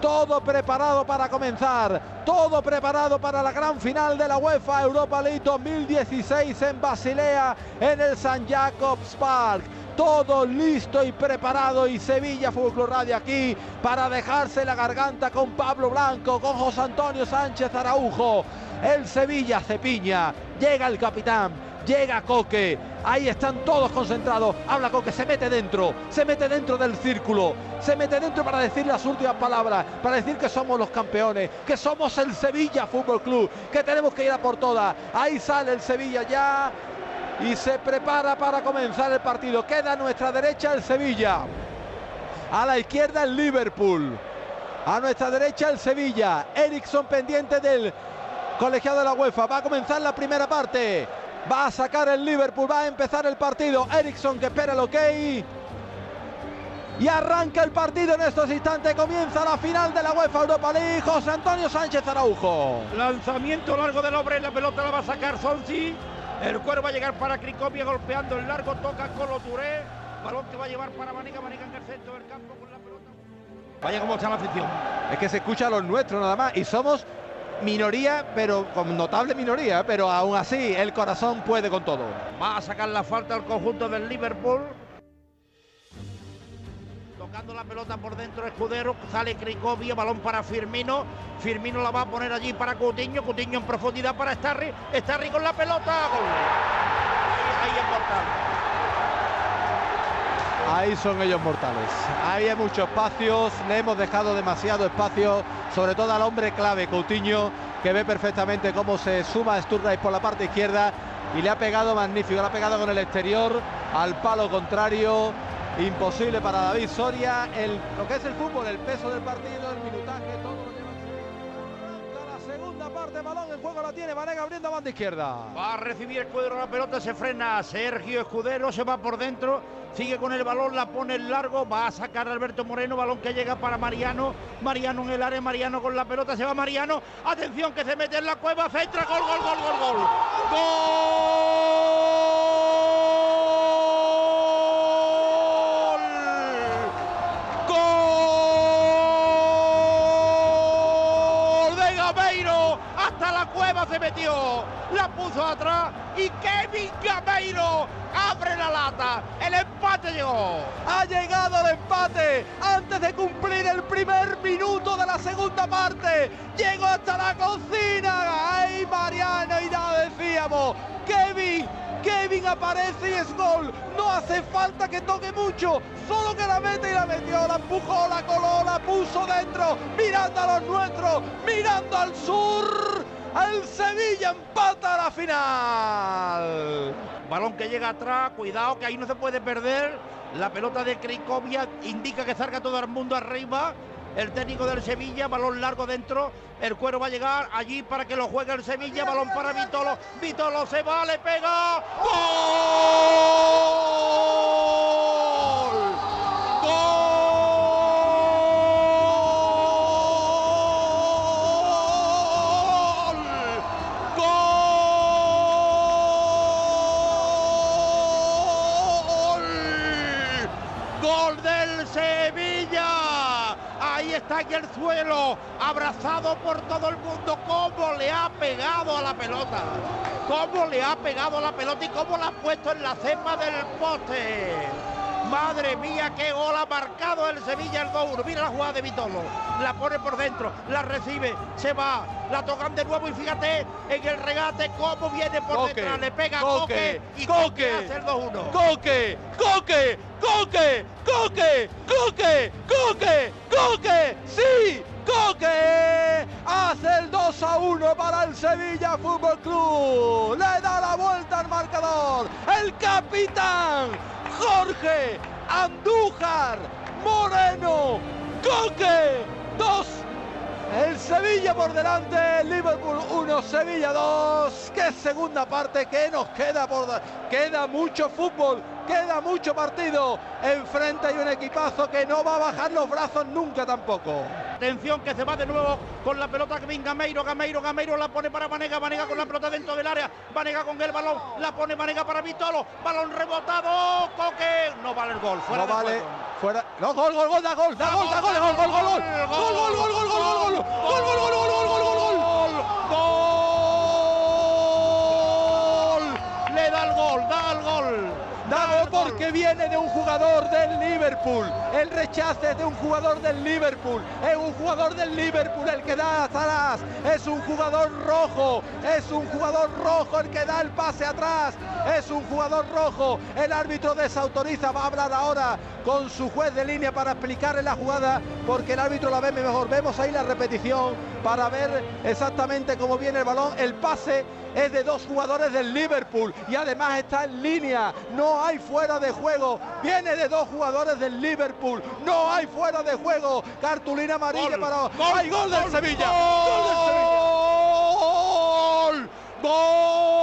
todo preparado para comenzar, todo preparado para la gran final de la UEFA Europa League 2016 en Basilea, en el San Jacobs Park. Todo listo y preparado y Sevilla Fútbol Club Radio aquí para dejarse la garganta con Pablo Blanco, con José Antonio Sánchez Araujo. El Sevilla se piña, llega el capitán, llega Coque, ahí están todos concentrados, habla Coque, se mete dentro, se mete dentro del círculo, se mete dentro para decir las últimas palabras, para decir que somos los campeones, que somos el Sevilla Fútbol Club, que tenemos que ir a por todas. Ahí sale el Sevilla ya y se prepara para comenzar el partido. Queda a nuestra derecha el Sevilla, a la izquierda el Liverpool, a nuestra derecha el Sevilla, Ericsson pendiente del colegiado de la UEFA. Va a comenzar la primera parte. Va a sacar el Liverpool, va a empezar el partido. Ericsson que espera el ok. Y arranca el partido en estos instantes. Comienza la final de la UEFA Europa League. José Antonio Sánchez Araujo. Lanzamiento largo del hombre. La pelota la va a sacar Sonsi. El cuero va a llegar para Cricopia golpeando el largo. Toca Colo Touré. Balón que va a llevar para Manica. Manica en el centro del campo con la pelota. Vaya como está la afición. Es que se escucha a los nuestros nada más. Y somos minoría, pero con notable minoría, pero aún así el corazón puede con todo. Va a sacar la falta al conjunto del Liverpool. Tocando la pelota por dentro Escudero, sale Cricovia, balón para Firmino. Firmino la va a poner allí para Coutinho, Coutinho en profundidad para Starry. Starry con la pelota, gol. Ahí, ahí es. Ahí son ellos mortales. Ahí hay muchos espacios, le hemos dejado demasiado espacio, sobre todo al hombre clave, Coutinho, que ve perfectamente cómo se suma Sturridge por la parte izquierda y le ha pegado magnífico, le ha pegado con el exterior al palo contrario. Imposible para David Soria, el, lo que es el fútbol, el peso del partido, el minutaje, segunda parte, balón en juego la tiene Vanega abriendo a banda izquierda. Va a recibir Escudero la pelota, se frena Sergio Escudero, se va por dentro, sigue con el balón, la pone en largo, va a sacar Alberto Moreno, balón que llega para Mariano, Mariano en el área, Mariano con la pelota, se va Mariano, atención que se mete en la cueva, centra, gol, gol, gol, gol, gol. ¡Gol! Se metió, la puso atrás y Kevin Gameiro abre la lata, el empate llegó. Ha llegado el empate antes de cumplir el primer minuto de la segunda parte. Llegó hasta la cocina. ¡Ay, Mariano! Y nada decíamos. Kevin, Kevin aparece y es gol. No hace falta que toque mucho. Solo que la mete y la metió. La empujó, la coló, la puso dentro. Mirando a los nuestros. Mirando al sur. El Sevilla empata la final. Balón que llega atrás, cuidado que ahí no se puede perder. La pelota de Cricovia indica que salga todo el mundo arriba. El técnico del Sevilla, balón largo dentro. El cuero va a llegar allí para que lo juegue el Sevilla. Balón para Vitolo. Vitolo se va, le pega. ¡Gol! Está en el suelo, abrazado por todo el mundo. ¿Cómo le ha pegado a la pelota? ¿Cómo le ha pegado a la pelota y cómo la ha puesto en la cepa del poste? Madre mía, qué gol ha marcado el Sevilla el 2-1. Mira la jugada de Vitolo. La pone por dentro, la recibe, se va, la tocan de nuevo y fíjate en el regate cómo viene por Coque, detrás. Le pega Coque, Coque y Coque, Coque hace el 2-1. Coque, Coque, Coque, Coque, Coque, Coque, Coque, sí, Coque hace el 2 a 1 para el Sevilla Fútbol Club. Le da la vuelta al marcador. El capitán Jorge Andújar Moreno. Coque 2. El Sevilla por delante, Liverpool 1, Sevilla 2. Qué segunda parte que nos queda por da- queda mucho fútbol, queda mucho partido. Enfrente hay un equipazo que no va a bajar los brazos nunca tampoco. Atención que se va de nuevo con la pelota que venga Gameiro, Gameiro, Gameiro la pone para Vanega, Vanega con la pelota dentro del área, Vanega con el balón, la pone Vanega para Vitolo, balón rebotado, Coque, no vale el gol, fuera no vale, fuera, no, gol, gol, gol, da gol, da gol, da gol, gol, gol, gol, gol, gol, gol, gol, gol, gol, gol, gol, gol, gol, gol, gol, gol, gol, gol, porque viene de un jugador del Liverpool. El rechace de un jugador del Liverpool. Es un jugador del Liverpool el que da atrás. Es un jugador rojo. Es un jugador rojo el que da el pase atrás. Es un jugador rojo. El árbitro desautoriza. Va a hablar ahora con su juez de línea para explicarle la jugada porque el árbitro la ve mejor. Vemos ahí la repetición para ver exactamente cómo viene el balón. El pase es de dos jugadores del Liverpool y además está en línea. No hay fuera de juego. Viene de dos jugadores del Liverpool. No hay fuera de juego. Cartulina amarilla para. Gol, ¡Hay gol, del Sevilla! ¡Gol del Sevilla! ¡Gol!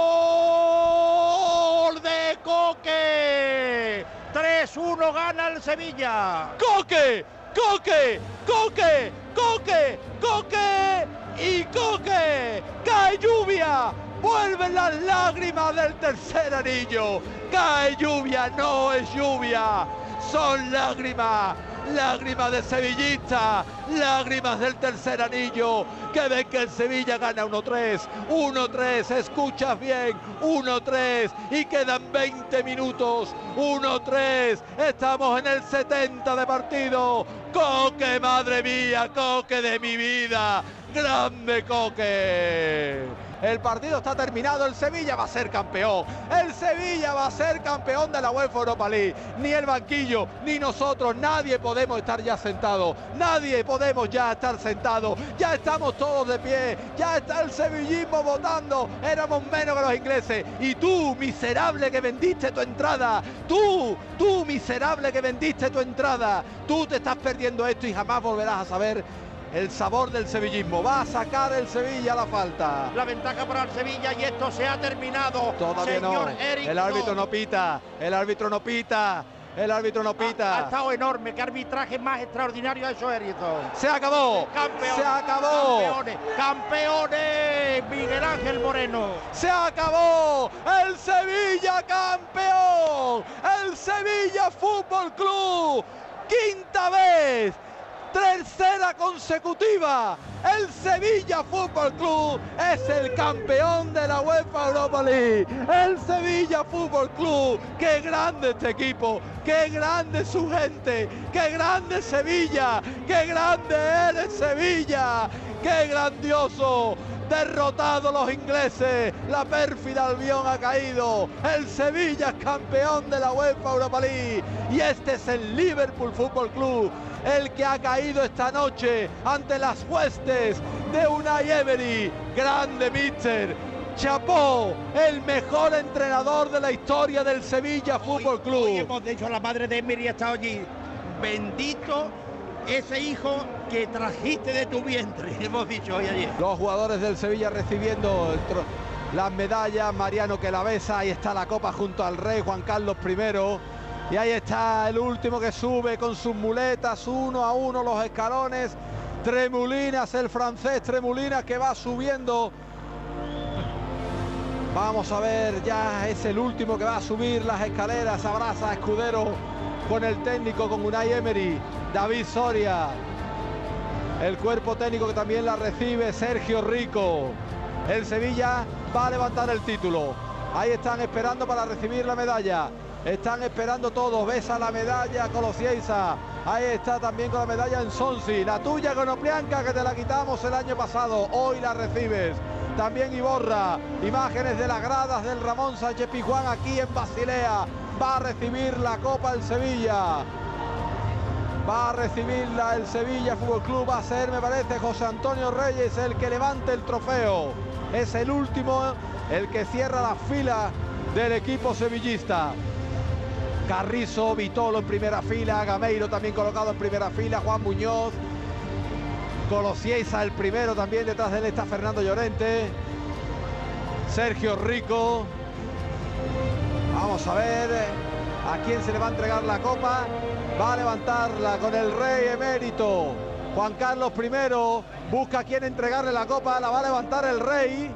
Coque! 3-1 gana el Sevilla. ¡Coque! ¡Coque! ¡Coque! ¡Coque! ¡Coque! ¡Y Coque! ¡Cae lluvia! Vuelven las lágrimas del tercer anillo. Cae lluvia, no es lluvia. Son lágrimas. Lágrimas de sevillista, lágrimas del tercer anillo, que ven que el Sevilla gana 1-3, 1-3, escuchas bien, 1-3 y quedan 20 minutos, 1-3, estamos en el 70 de partido, Coque, madre mía, Coque de mi vida, grande Coque. El partido está terminado. El Sevilla va a ser campeón. El Sevilla va a ser campeón de la UEFA Europa League. Ni el banquillo, ni nosotros, nadie podemos estar ya sentados. Nadie podemos ya estar sentados. Ya estamos todos de pie. Ya está el sevillismo votando. Éramos menos que los ingleses. Y tú, miserable que vendiste tu entrada. Tú, tú, miserable que vendiste tu entrada. Tú te estás perdiendo esto y jamás volverás a saber el sabor del sevillismo. Va a sacar el Sevilla la falta. La ventaja para el Sevilla y esto se ha terminado. Todavía no. el árbitro no pita. El árbitro no pita. El árbitro no pita. Ha, estado enorme. Qué arbitraje más extraordinario ha hecho Erickson. Se acabó. se acabó. Campeones. Campeones. Miguel Ángel Moreno. Se acabó. El Sevilla campeón. El Sevilla Fútbol Club. Quinta vez tercera consecutiva. El Sevilla Fútbol Club es el campeón de la UEFA Europa League. El Sevilla Fútbol Club. Qué grande este equipo. Qué grande su gente. Qué grande Sevilla. Qué grande eres Sevilla. Qué grandioso derrotado los ingleses, la pérfida Albión ha caído, el Sevilla es campeón de la UEFA Europa League y este es el Liverpool Fútbol Club el que ha caído esta noche ante las huestes de Unai Emery. Grande Mister. Chapó, el mejor entrenador de la historia del Sevilla Fútbol Club. Hoy hemos dicho a la madre de Emery ha estado allí. Bendito ese hijo que trajiste de tu vientre, hemos dicho hoy ayer. Los jugadores del Sevilla recibiendo las medallas, Mariano que la besa, ahí está la copa junto al rey Juan Carlos I. Y ahí está el último que sube con sus muletas, uno a uno los escalones. Tremulinas, el francés Tremulinas que va subiendo. Vamos a ver, ya es el último que va a subir las escaleras. Abraza a Escudero con el técnico, con Unai Emery, David Soria. El cuerpo técnico que también la recibe, Sergio Rico. El Sevilla va a levantar el título. Ahí están esperando para recibir la medalla. Están esperando todos. Besa la medalla Colosieisa. Ahí está también con la medalla en Sonsi. La tuya Oplianca que te la quitamos el año pasado. Hoy la recibes. También Iborra. Imágenes de las gradas del Ramón Sánchez Pijuán aquí en Basilea. Va a recibir la Copa el Sevilla. Va a recibirla el Sevilla Fútbol Club. Va a ser, me parece, José Antonio Reyes el que levante el trofeo. Es el último, el que cierra la fila del equipo sevillista. Carrizo, Vitolo en primera fila, Gameiro también colocado en primera fila, Juan Muñoz, Colosiesa el primero también, detrás de él está Fernando Llorente, Sergio Rico. Vamos a ver a quién se le va a entregar la copa. Va a levantarla con el rey emérito. Juan Carlos I busca a quien entregarle la copa, la va a levantar el rey.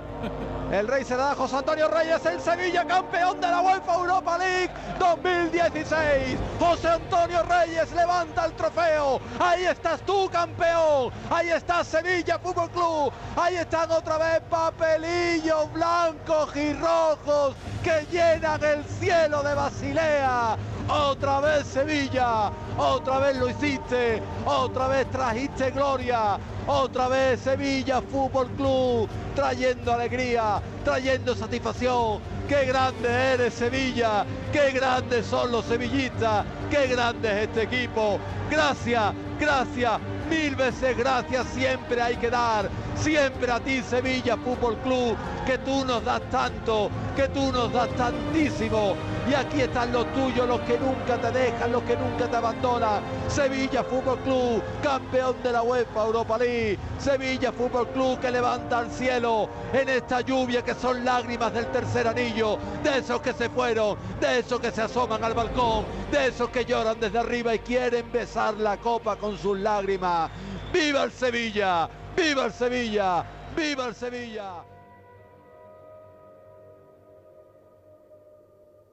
El rey se da a José Antonio Reyes, el Sevilla campeón de la UEFA Europa League 2016. José Antonio Reyes levanta el trofeo. Ahí estás tú, campeón. Ahí está Sevilla Fútbol Club. Ahí están otra vez papelillos blancos y rojos que llenan el cielo de Basilea. Otra vez Sevilla, otra vez lo hiciste, otra vez trajiste gloria, otra vez Sevilla Fútbol Club, trayendo alegría, trayendo satisfacción. Qué grande eres Sevilla, qué grandes son los sevillistas, qué grande es este equipo. Gracias, gracias, mil veces gracias siempre hay que dar, siempre a ti Sevilla Fútbol Club, que tú nos das tanto, que tú nos das tantísimo. Y aquí están los tuyos, los que nunca te dejan, los que nunca te abandonan. Sevilla Fútbol Club, campeón de la UEFA Europa League. Sevilla Fútbol Club que levanta al cielo en esta lluvia que son lágrimas del tercer anillo, de esos que se fueron, de esos que se asoman al balcón, de esos lloran desde arriba y quieren besar la copa con sus lágrimas. ¡Viva el Sevilla! ¡Viva el Sevilla! ¡Viva el Sevilla!